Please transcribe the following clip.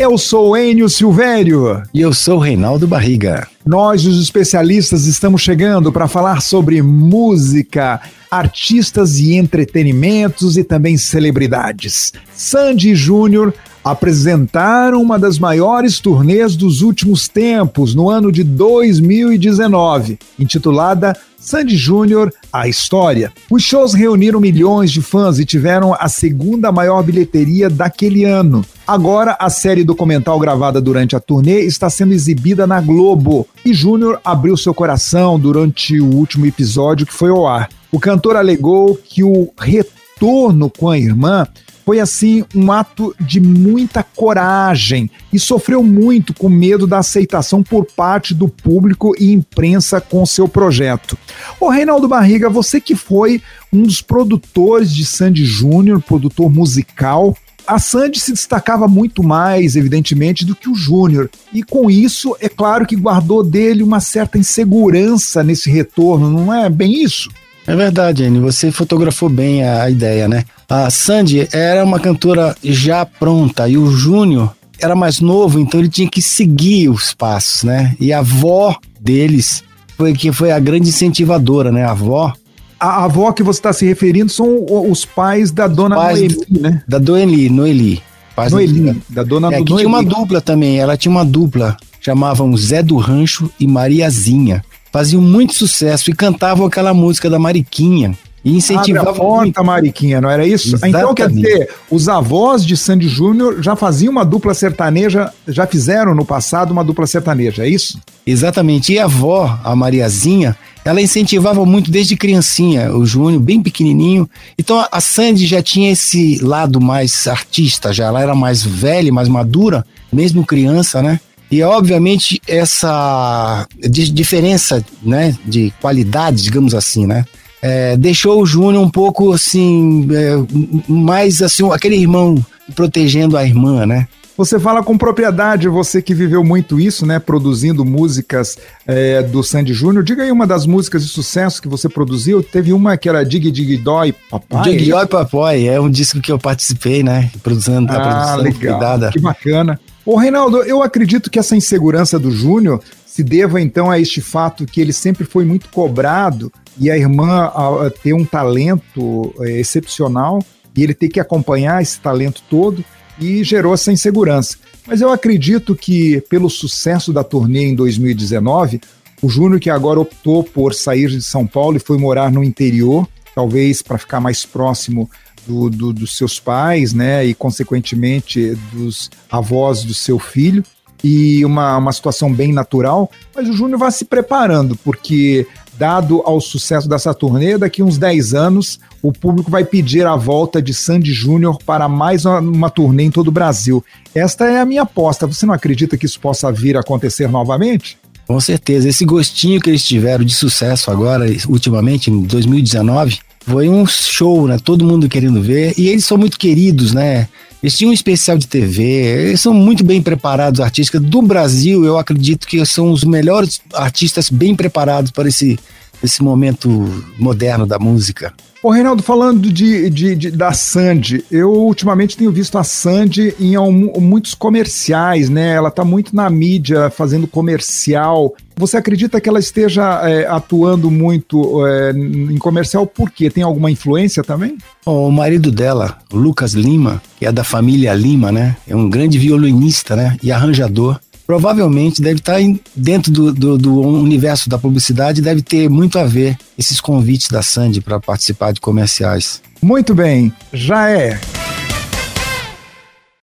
Eu sou Enio Silvério. E eu sou Reinaldo Barriga. Nós, os especialistas, estamos chegando para falar sobre música, artistas e entretenimentos e também celebridades. Sandy Júnior apresentaram uma das maiores turnês dos últimos tempos no ano de 2019, intitulada Sandy Júnior, a história. Os shows reuniram milhões de fãs e tiveram a segunda maior bilheteria daquele ano. Agora, a série documental gravada durante a turnê está sendo exibida na Globo e Júnior abriu seu coração durante o último episódio que foi ao ar. O cantor alegou que o retorno com a irmã foi assim um ato de muita coragem e sofreu muito com medo da aceitação por parte do público e imprensa com seu projeto. Ô Reinaldo Barriga, você que foi um dos produtores de Sandy Júnior, produtor musical, a Sandy se destacava muito mais, evidentemente, do que o Júnior. E com isso, é claro que guardou dele uma certa insegurança nesse retorno, não é bem isso? É verdade, Anne, você fotografou bem a, ideia, né? A Sandy era uma cantora já pronta e o Júnior era mais novo, então ele tinha que seguir os passos, né? E a avó deles foi que foi a grande incentivadora, né? A avó. A avó que você está se referindo são os pais da dona pais Noeli, né? Da Noeli, Noeli. Pais Noeli, da, da dona é, do Noeli. tinha uma dupla também, ela tinha uma dupla, chamavam Zé do Rancho e Mariazinha faziam muito sucesso e cantavam aquela música da Mariquinha. E incentivavam. Abre a porta, muito. Mariquinha, não era isso? Exatamente. Então, quer dizer, os avós de Sandy Júnior já faziam uma dupla sertaneja, já fizeram no passado uma dupla sertaneja, é isso? Exatamente. E a avó, a Mariazinha, ela incentivava muito desde criancinha, o Júnior, bem pequenininho. Então a Sandy já tinha esse lado mais artista, já ela era mais velha, mais madura, mesmo criança, né? E obviamente essa diferença, né, de qualidade, digamos assim, né, é, deixou o Júnior um pouco assim, é, mais assim, aquele irmão protegendo a irmã, né? Você fala com propriedade, você que viveu muito isso, né? Produzindo músicas é, do Sandy Júnior. Diga aí uma das músicas de sucesso que você produziu. Teve uma que era Dig Dig Dói Papai. Dig Dói Papai, é um disco que eu participei, né? Produzindo, ah, a produção legal. cuidada. Que bacana. Ô, Reinaldo, eu acredito que essa insegurança do Júnior se deva então a este fato que ele sempre foi muito cobrado e a irmã a, a ter um talento é, excepcional e ele ter que acompanhar esse talento todo e gerou essa insegurança. Mas eu acredito que pelo sucesso da turnê em 2019, o Júnior que agora optou por sair de São Paulo e foi morar no interior, talvez para ficar mais próximo do, do, dos seus pais, né, e consequentemente dos avós do seu filho, e uma, uma situação bem natural, mas o Júnior vai se preparando, porque dado ao sucesso dessa turnê, daqui uns 10 anos o público vai pedir a volta de Sandy Júnior para mais uma, uma, turnê em todo o Brasil. Esta é a minha aposta. Você não acredita que isso possa vir a acontecer novamente? Com certeza. Esse gostinho que eles tiveram de sucesso agora, ultimamente, em 2019, foi um show, né? Todo mundo querendo ver. E eles são muito queridos, né? Eles tinham um especial de TV, eles são muito bem preparados, artistas. Do Brasil, eu acredito que são os melhores artistas bem preparados para esse, esse momento moderno da música. Ô, Reinaldo, falando de, de, de, da Sandy, eu ultimamente tenho visto a Sandy em um, muitos comerciais, né? Ela tá muito na mídia fazendo comercial. Você acredita que ela esteja é, atuando muito é, em comercial por quê? Tem alguma influência também? O marido dela, Lucas Lima, que é da família Lima, né? É um grande violinista, né? E arranjador provavelmente deve estar em, dentro do, do, do, universo da publicidade, deve ter muito a ver esses convites da Sandy para participar de comerciais. Muito bem, já é.